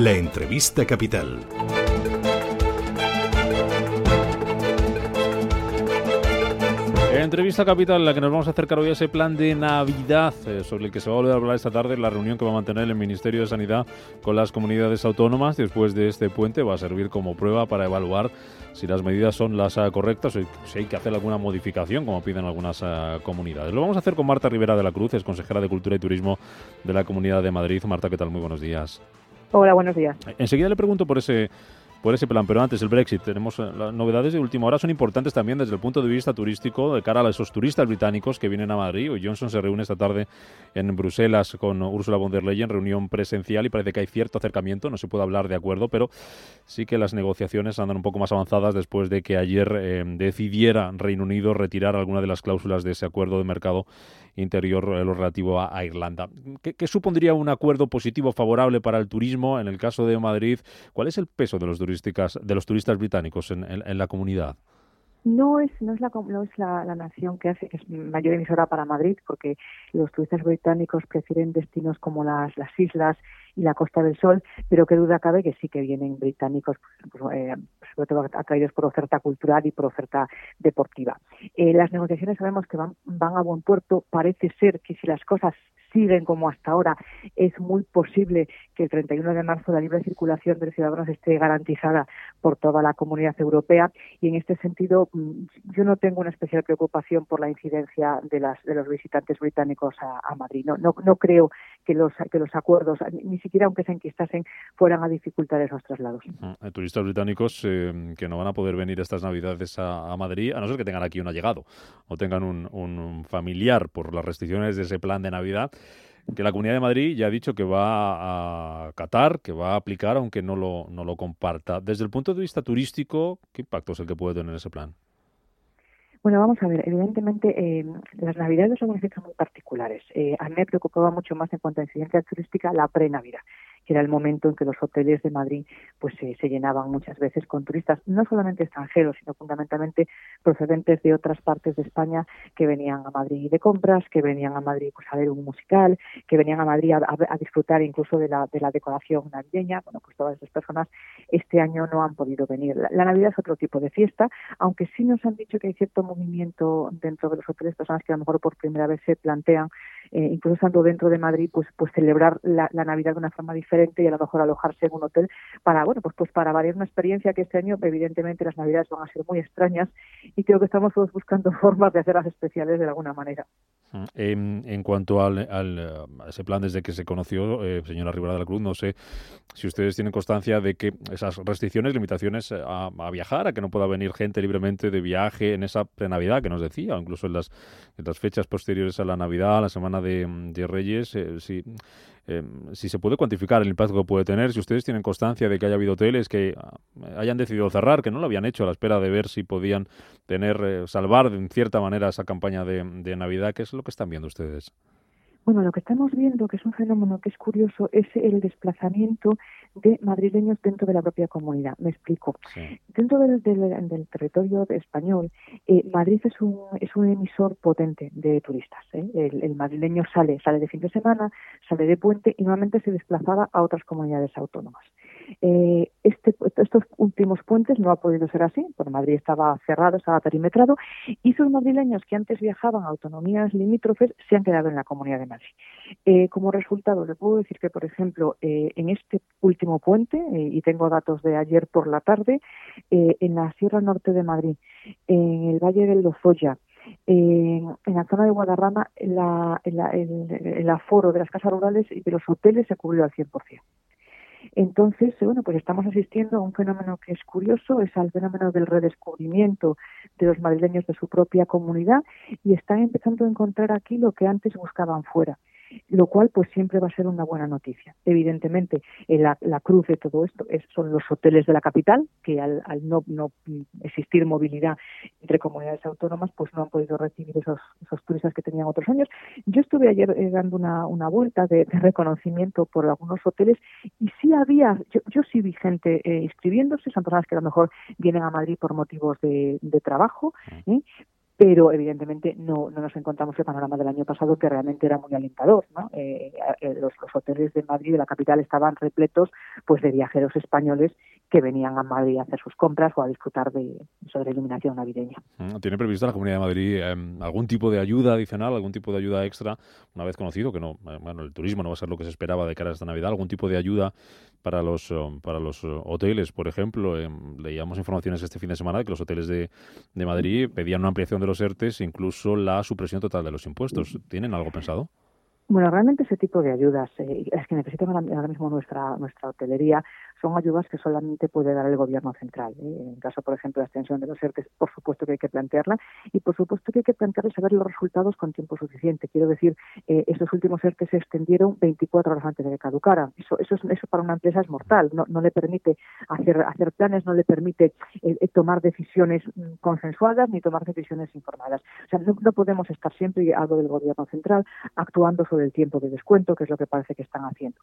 La entrevista capital. Entrevista capital, la que nos vamos a acercar hoy a ese plan de Navidad eh, sobre el que se va a volver a hablar esta tarde, la reunión que va a mantener el Ministerio de Sanidad con las comunidades autónomas después de este puente va a servir como prueba para evaluar si las medidas son las uh, correctas o si hay que hacer alguna modificación, como piden algunas uh, comunidades. Lo vamos a hacer con Marta Rivera de la Cruz, es consejera de Cultura y Turismo de la Comunidad de Madrid. Marta, ¿qué tal? Muy buenos días. Hola, buenos días. Enseguida le pregunto por ese por ese plan. Pero antes, el Brexit. Tenemos eh, las novedades de última hora, son importantes también desde el punto de vista turístico, de cara a esos turistas británicos que vienen a Madrid. Johnson se reúne esta tarde en Bruselas con Ursula von der Leyen, reunión presencial, y parece que hay cierto acercamiento. No se puede hablar de acuerdo, pero sí que las negociaciones andan un poco más avanzadas después de que ayer eh, decidiera Reino Unido retirar alguna de las cláusulas de ese acuerdo de mercado interior eh, lo relativo a, Irlanda. ¿Qué, supondría un acuerdo positivo favorable para el turismo en el caso de Madrid? ¿Cuál es el peso de los turísticas, de los turistas británicos en, la comunidad? No es, no es, la, no es la, nación que hace es mayor emisora para Madrid, porque los turistas británicos prefieren destinos como las, las islas y la Costa del Sol, pero qué duda cabe que sí que vienen británicos, pues, eh, sobre todo atraídos por oferta cultural y por oferta deportiva. Eh, las negociaciones sabemos que van, van a buen puerto. Parece ser que si las cosas siguen como hasta ahora, es muy posible que el 31 de marzo la libre circulación de ciudadanos esté garantizada por toda la comunidad europea y en este sentido mm, yo no tengo una especial preocupación por la incidencia de, las, de los visitantes británicos a, Madrid. No, no, no, creo que los, que los acuerdos, ni siquiera aunque se enquistasen, fueran a dificultar esos traslados. Hay turistas británicos eh, que no van a poder venir estas Navidades a, Madrid, a no ser que tengan aquí un allegado o tengan un, un familiar por las restricciones de ese plan de Navidad que la Comunidad de Madrid ya ha dicho que va a acatar, que va a aplicar, aunque no lo, no lo comparta. Desde el punto de vista turístico, ¿qué impacto es el que puede tener ese plan? Bueno, vamos a ver, evidentemente eh, las navidades son unas fechas muy particulares. Eh, a mí me preocupaba mucho más en cuanto a incidencia turística la pre-navidad era el momento en que los hoteles de Madrid pues se llenaban muchas veces con turistas, no solamente extranjeros, sino fundamentalmente procedentes de otras partes de España que venían a Madrid de compras, que venían a Madrid pues, a ver un musical, que venían a Madrid a, disfrutar incluso de la, de la decoración navideña. Bueno, pues todas esas personas este año no han podido venir. La, Navidad es otro tipo de fiesta, aunque sí nos han dicho que hay cierto movimiento dentro de los hoteles, personas que a lo mejor por primera vez se plantean, eh, incluso estando dentro de Madrid, pues, pues celebrar la, Navidad de una forma diferente y a lo mejor alojarse en un hotel para, bueno, pues, pues para variar una experiencia que este año evidentemente las navidades van a ser muy extrañas y creo que estamos todos buscando formas de hacerlas especiales de alguna manera. Mm, en, cuanto al, a ese plan desde que se conoció, eh, señora Rivera de la Cruz, no sé si ustedes tienen constancia de que esas restricciones, limitaciones a, viajar, a que no pueda venir gente libremente de viaje en esa pre-Navidad que nos decía, incluso en las, en las fechas posteriores a la Navidad, a la Semana de, Reyes, eh, si eh, si se puede cuantificar el impacto que puede tener, si ustedes tienen constancia de que haya habido hoteles que ah, hayan decidido cerrar, que no lo habían hecho a la espera de ver si podían tener, eh, salvar en cierta manera esa campaña de, de Navidad, ¿qué es lo que están viendo ustedes? Bueno, lo que estamos viendo, que es un fenómeno que es curioso, es el desplazamiento de madrileños dentro de la propia comunidad. Me explico. Dentro del, del, territorio español, eh, Madrid es un, es un emisor potente de turistas. ¿eh? El, madrileño sale, sale de fin de semana, sale de puente y normalmente se desplazaba a otras comunidades autónomas. Eh, este, estos últimos puentes no ha podido ser así, porque Madrid estaba cerrado, estaba perimetrado, y sus madrileños que antes viajaban a autonomías limítrofes se han quedado en la Comunidad de Madrid. Eh, como resultado, le puedo decir que, por ejemplo, eh, en este último puente, y tengo datos de ayer por la tarde, en la Sierra Norte de Madrid, en el Valle del Lozoya, en, la zona de Guadarrama, la, el, el, aforo de las casas rurales y de los hoteles se cubrió al 100%. Entonces, bueno, pues estamos asistiendo a un fenómeno que es curioso, es al fenómeno del redescubrimiento de los madrileños de su propia comunidad y están empezando a encontrar aquí lo que antes buscaban fuera. Lo cual pues siempre va a ser una buena noticia. Evidentemente, la, cruz de todo esto es, son los hoteles de la capital, que al, no, no, existir movilidad entre comunidades autónomas, pues no han podido recibir esos, esos turistas que tenían otros años. Yo estuve ayer eh, dando una, una vuelta de, reconocimiento por algunos hoteles y sí había, yo, yo sí vi gente eh, inscribiéndose, son personas que a lo mejor vienen a Madrid por motivos de, de trabajo, ¿eh? Pero evidentemente no, no nos encontramos el panorama del año pasado que realmente era muy alentador. ¿no? Eh, eh, los, hoteles de Madrid, de la capital, estaban repletos pues de viajeros españoles que venían a Madrid a hacer sus compras o a disfrutar de, sobre iluminación navideña. Mm, ¿Tiene previsto la Comunidad de Madrid em, algún tipo de ayuda adicional, algún tipo de ayuda extra, una vez conocido que no, bueno, el turismo no va a ser lo que se esperaba de cara a esta Navidad, algún tipo de ayuda para los, um, para los uh, hoteles, por ejemplo? Em, leíamos informaciones este fin de semana de que los hoteles de, de Madrid pedían una ampliación de los ERTES, incluso la supresión total de los impuestos. ¿Tienen algo pensado? Bueno, realmente ese tipo de ayudas eh, es que necesita ahora mismo nuestra nuestra hotelería son ayudas que solamente puede dar el gobierno central. ¿eh? En caso, por ejemplo, de extensión de los ERTES, por supuesto que hay que plantearla y por supuesto que hay que plantear y saber los resultados con tiempo suficiente. Quiero decir, eh, estos últimos ERTES se extendieron 24 horas antes de que caducaran. Eso, eso, para una empresa es mortal. No, no le permite hacer, hacer planes, no le permite eh, tomar decisiones mm, consensuadas ni tomar decisiones informadas. O sea, no, no podemos estar siempre, algo del gobierno central, actuando sobre el tiempo de descuento, que es lo que parece que están haciendo.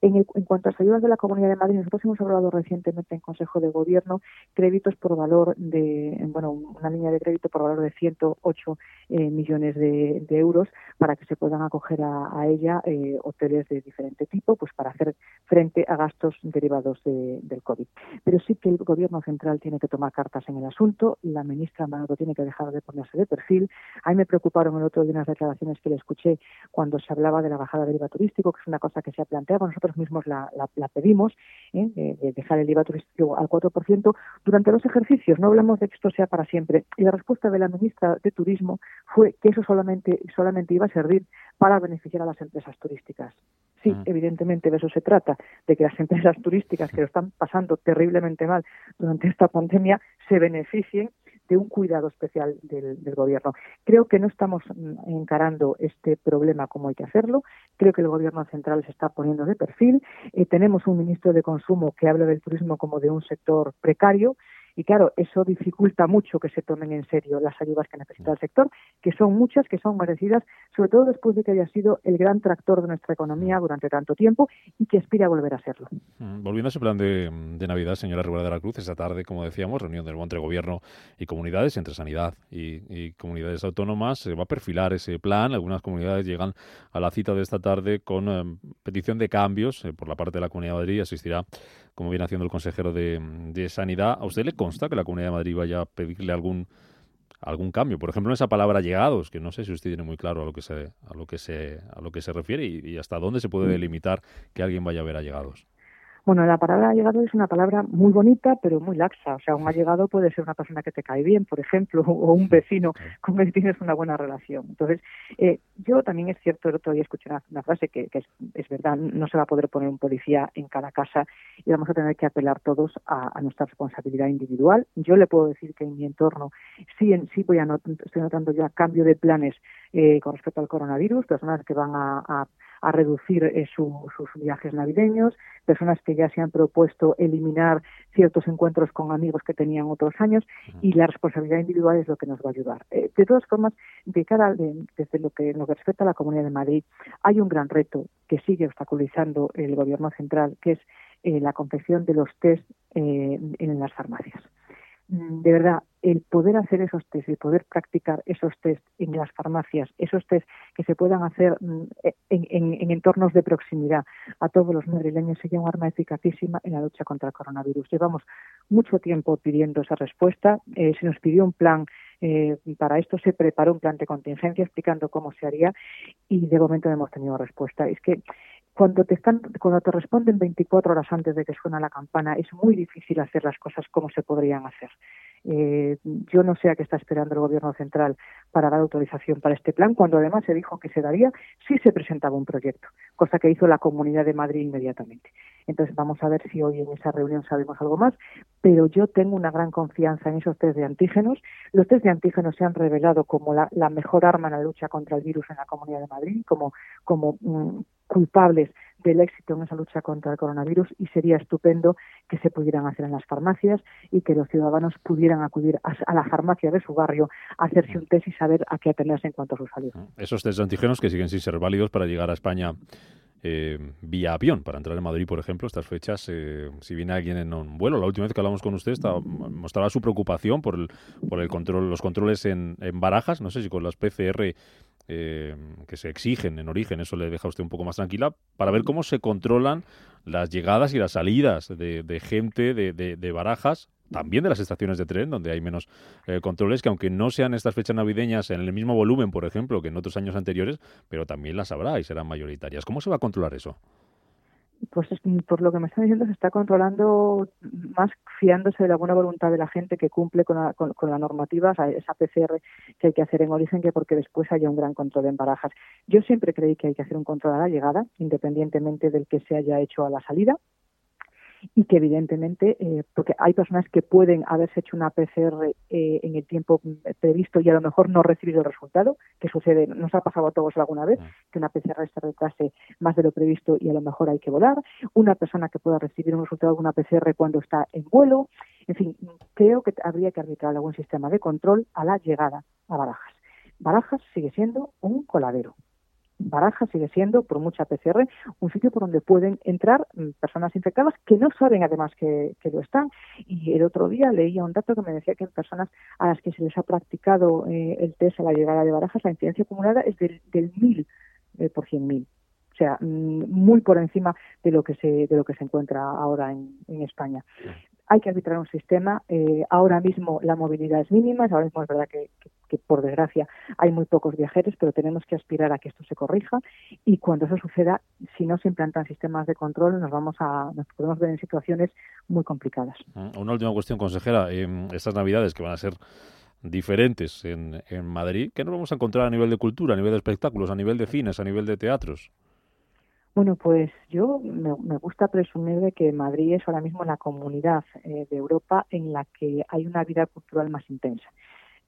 En, en cuanto a las ayudas de la Comunidad de Madrid, nosotros hemos hablado recientemente en Consejo de Gobierno créditos por valor de, bueno, una línea de crédito por valor de 108 eh, millones de, euros para que se puedan acoger a, ella eh, hoteles de diferente tipo, pues para hacer frente a gastos derivados del COVID. Pero sí que el Gobierno central tiene que tomar cartas en el asunto, la ministra Manado tiene que dejar de ponerse de perfil. A mí me preocuparon el otro día unas declaraciones que le escuché cuando se hablaba de la bajada del IVA turístico, que es una cosa que se ha planteado, nosotros mismos la, pedimos, ¿eh? De, dejar el IVA turístico al 4% durante los ejercicios. No hablamos de que esto sea para siempre. Y la respuesta de la ministra de Turismo fue que eso solamente, solamente iba a servir para beneficiar a las empresas turísticas. Sí, mm. evidentemente de eso se trata, de que las empresas turísticas que lo están pasando terriblemente mal durante esta pandemia se beneficien de un cuidado especial del, gobierno. Creo que no estamos mm, encarando este problema como hay que hacerlo. Creo que el gobierno central se está poniendo de perfil. Eh, tenemos un ministro de Consumo que habla del turismo como de un sector precario. Y claro, eso dificulta mucho que se tomen en serio las ayudas que necesita el sector, que son muchas, que son merecidas, sobre todo después de que haya sido el gran tractor de nuestra economía durante tanto tiempo y que aspira a volver a serlo. Mm, volviendo a ese plan de, Navidad, señora Rivera de la Cruz, esta tarde, como decíamos, reunión del entre gobierno y comunidades, entre sanidad y, comunidades autónomas, se va a perfilar ese plan. Algunas comunidades llegan a la cita de esta tarde con eh, petición de cambios eh, por la parte de la Comunidad de Madrid. Asistirá como viene haciendo el consejero de, Sanidad. ¿A usted le consta que la Comunidad de Madrid vaya a pedirle algún algún cambio. Por ejemplo, en esa palabra llegados, que no sé si usted tiene muy claro a lo que se, a lo que se, a lo que se refiere y, y hasta dónde se puede mm. delimitar que alguien vaya a ver allegados. Bueno, la palabra allegado es una palabra muy bonita, pero muy laxa. O sea, un allegado puede ser una persona que te cae bien, por ejemplo, o un vecino con el que tienes una buena relación. Entonces, eh, yo también es cierto, el otro día escuché una, frase que, es, verdad, no se va a poder poner un policía en cada casa y vamos a tener que apelar todos a, nuestra responsabilidad individual. Yo le puedo decir que en mi entorno sí, en, sí voy a estoy notando ya cambio de planes eh, con respecto al coronavirus, personas que van a reducir eh, sus viajes navideños, personas que ya se han propuesto eliminar ciertos encuentros con amigos que tenían otros años y la responsabilidad individual es lo que nos va a ayudar. Eh, de todas formas, de cara desde lo que, lo que respecta a la Comunidad de Madrid, hay un gran reto que sigue obstaculizando el Gobierno central, que es eh, la confección de los test en las farmacias. Mm, de verdad, el poder hacer esos test, el poder practicar esos test en las farmacias, esos test que se puedan hacer mm, en, entornos de proximidad a todos los madrileños sería un arma eficacísima en la lucha contra el coronavirus. Llevamos mucho tiempo pidiendo esa respuesta. Eh, se nos pidió un plan eh, para esto, se preparó un plan de contingencia explicando cómo se haría y de momento no hemos tenido respuesta. Es que cuando te están cuando te responden 24 horas antes de que suena la campana es muy difícil hacer las cosas como se podrían hacer eh, yo no sé a qué está esperando el gobierno central para dar autorización para este plan cuando además se dijo que se daría si se presentaba un proyecto cosa que hizo la comunidad de Madrid inmediatamente Entonces vamos a ver si hoy en esa reunión sabemos algo más, pero yo tengo una gran confianza en esos test de antígenos. Los test de antígenos se han revelado como la, mejor arma en la lucha contra el virus en la Comunidad de Madrid, como, como mm, culpables del éxito en esa lucha contra el coronavirus y sería estupendo que se pudieran hacer en las farmacias y que los ciudadanos pudieran acudir a, la farmacia de su barrio a hacerse un test y saber a qué atenerse en cuanto a su salud. Esos test antígenos que siguen sin ser válidos para llegar a España eh, vía avión. Para entrar en Madrid, por ejemplo, estas fechas, eh, si viene alguien en un vuelo, la última vez que hablamos con usted mostraba su preocupación por, el, por el control, los controles en barajas, no sé si con las PCR eh, que se exigen en origen, eso le deja a usted un poco más tranquila, para ver cómo se controlan las llegadas y las salidas de, gente de, de, barajas también de las estaciones de tren, donde hay menos eh, controles, que aunque no sean estas fechas navideñas en el mismo volumen, por ejemplo, que en otros años anteriores, pero también las habrá y serán mayoritarias. ¿Cómo se va a controlar eso? Pues por lo que me están diciendo se está controlando más fiándose de la buena voluntad de la gente que cumple con la, con, la normativa, esa PCR que hay que hacer en origen, que porque después haya un gran control en barajas. Yo siempre creí que hay que hacer un control a la llegada, independientemente del que se haya hecho a la salida y que evidentemente, eh, porque hay personas que pueden haberse hecho una PCR eh, en el tiempo previsto y a lo mejor no recibir el resultado, que sucede, nos ha pasado a todos alguna vez, que una PCR se retrase más de lo previsto y a lo mejor hay que volar, una persona que pueda recibir un resultado de una PCR cuando está en vuelo, en fin, creo que habría que arbitrar algún sistema de control a la llegada a Barajas. Barajas sigue siendo un coladero. Baraja sigue siendo, por mucha PCR, un sitio por donde pueden entrar mm, personas infectadas que no saben además que, lo están. Y el otro día leía un dato que me decía que en personas a las que se les ha practicado eh, el test a la llegada de Barajas, la incidencia acumulada es del, del mil eh, por cien mil. O sea, mm, muy por encima de lo que se, de lo que se encuentra ahora en España hay que arbitrar un sistema. Eh, ahora mismo la movilidad es mínima, ahora mismo es verdad que, por desgracia hay muy pocos viajeros, pero tenemos que aspirar a que esto se corrija y cuando eso suceda, si no se implantan sistemas de control, nos vamos a nos podemos ver en situaciones muy complicadas. Mm, una última cuestión, consejera. estas Navidades que van a ser diferentes en, en Madrid, ¿qué nos vamos a encontrar a nivel de cultura, a nivel de espectáculos, a nivel de cines, a nivel de teatros? Bueno, pues yo me, gusta presumir de que Madrid es ahora mismo la comunidad eh, de Europa en la que hay una vida cultural más intensa.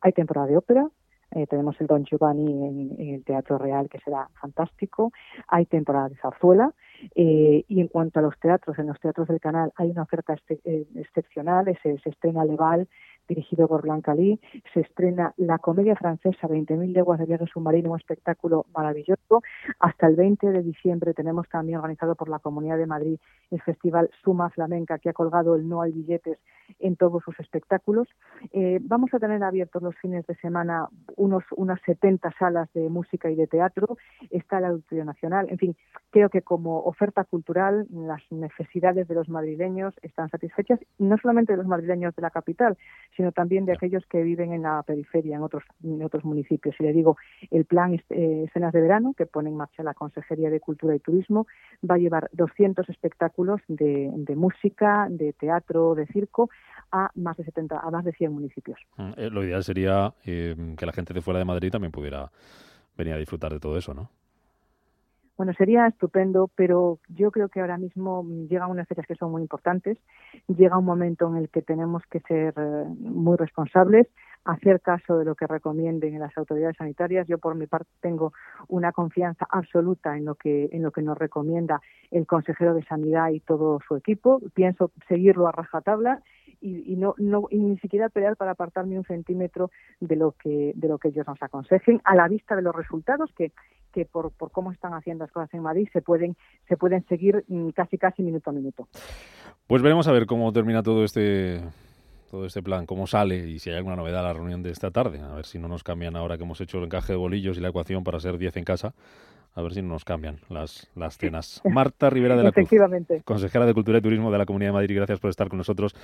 Hay temporada de ópera, eh, tenemos el Don Giovanni en, el Teatro Real, que será fantástico. Hay temporada de zarzuela. Eh, y en cuanto a los teatros, en los teatros del canal hay una oferta excepcional. Se, se estrena Leval, dirigido por Blanca Lee. Se estrena la comedia francesa 20.000 leguas de viaje submarino, un espectáculo maravilloso. Hasta el 20 de diciembre tenemos también organizado por la Comunidad de Madrid el Festival Suma Flamenca, que ha colgado el no hay billetes en todos sus espectáculos. Eh, vamos a tener abiertos los fines de semana unos, unas 70 salas de música y de teatro. Está el Auditorio Nacional. En fin, creo que como oferta cultural las necesidades de los madrileños están satisfechas, no solamente de los madrileños de la capital, sino también de aquellos que viven en la periferia, en otros, en otros municipios. Y le digo, el plan eh, Escenas de Verano, que pone en marcha la Consejería de Cultura y Turismo, va a llevar 200 espectáculos de, música, de teatro, de circo, a más de 70, a más de 100 municipios. Mm, eh, lo ideal sería eh, que la gente de fuera de Madrid también pudiera venir a disfrutar de todo eso, ¿no? Bueno, sería estupendo, pero yo creo que ahora mismo llegan unas fechas que son muy importantes. Llega un momento en el que tenemos que ser eh, muy responsables, hacer caso de lo que recomienden las autoridades sanitarias. Yo, por mi parte, tengo una confianza absoluta en lo que en lo que nos recomienda el consejero de Sanidad y todo su equipo. Pienso seguirlo a rajatabla y, no, no y ni siquiera pelear para apartarme un centímetro de lo que de lo que ellos nos aconsejen a la vista de los resultados que que por, por cómo están haciendo las cosas en Madrid se pueden se pueden seguir mm, casi casi minuto a minuto. Pues veremos a ver cómo termina todo este todo este plan, cómo sale y si hay alguna novedad a la reunión de esta tarde. A ver si no nos cambian ahora que hemos hecho el encaje de bolillos y la ecuación para ser 10 en casa. A ver si no nos cambian las, las cenas. Marta Rivera de la Cruz, consejera de Cultura y Turismo de la Comunidad de Madrid, gracias por estar con nosotros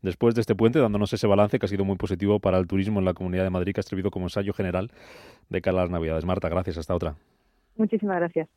después de este puente, dándonos ese balance que ha sido muy positivo para el turismo en la Comunidad de Madrid, que ha servido como ensayo general de cara a las Navidades. Marta, gracias. Hasta otra. Muchísimas gracias.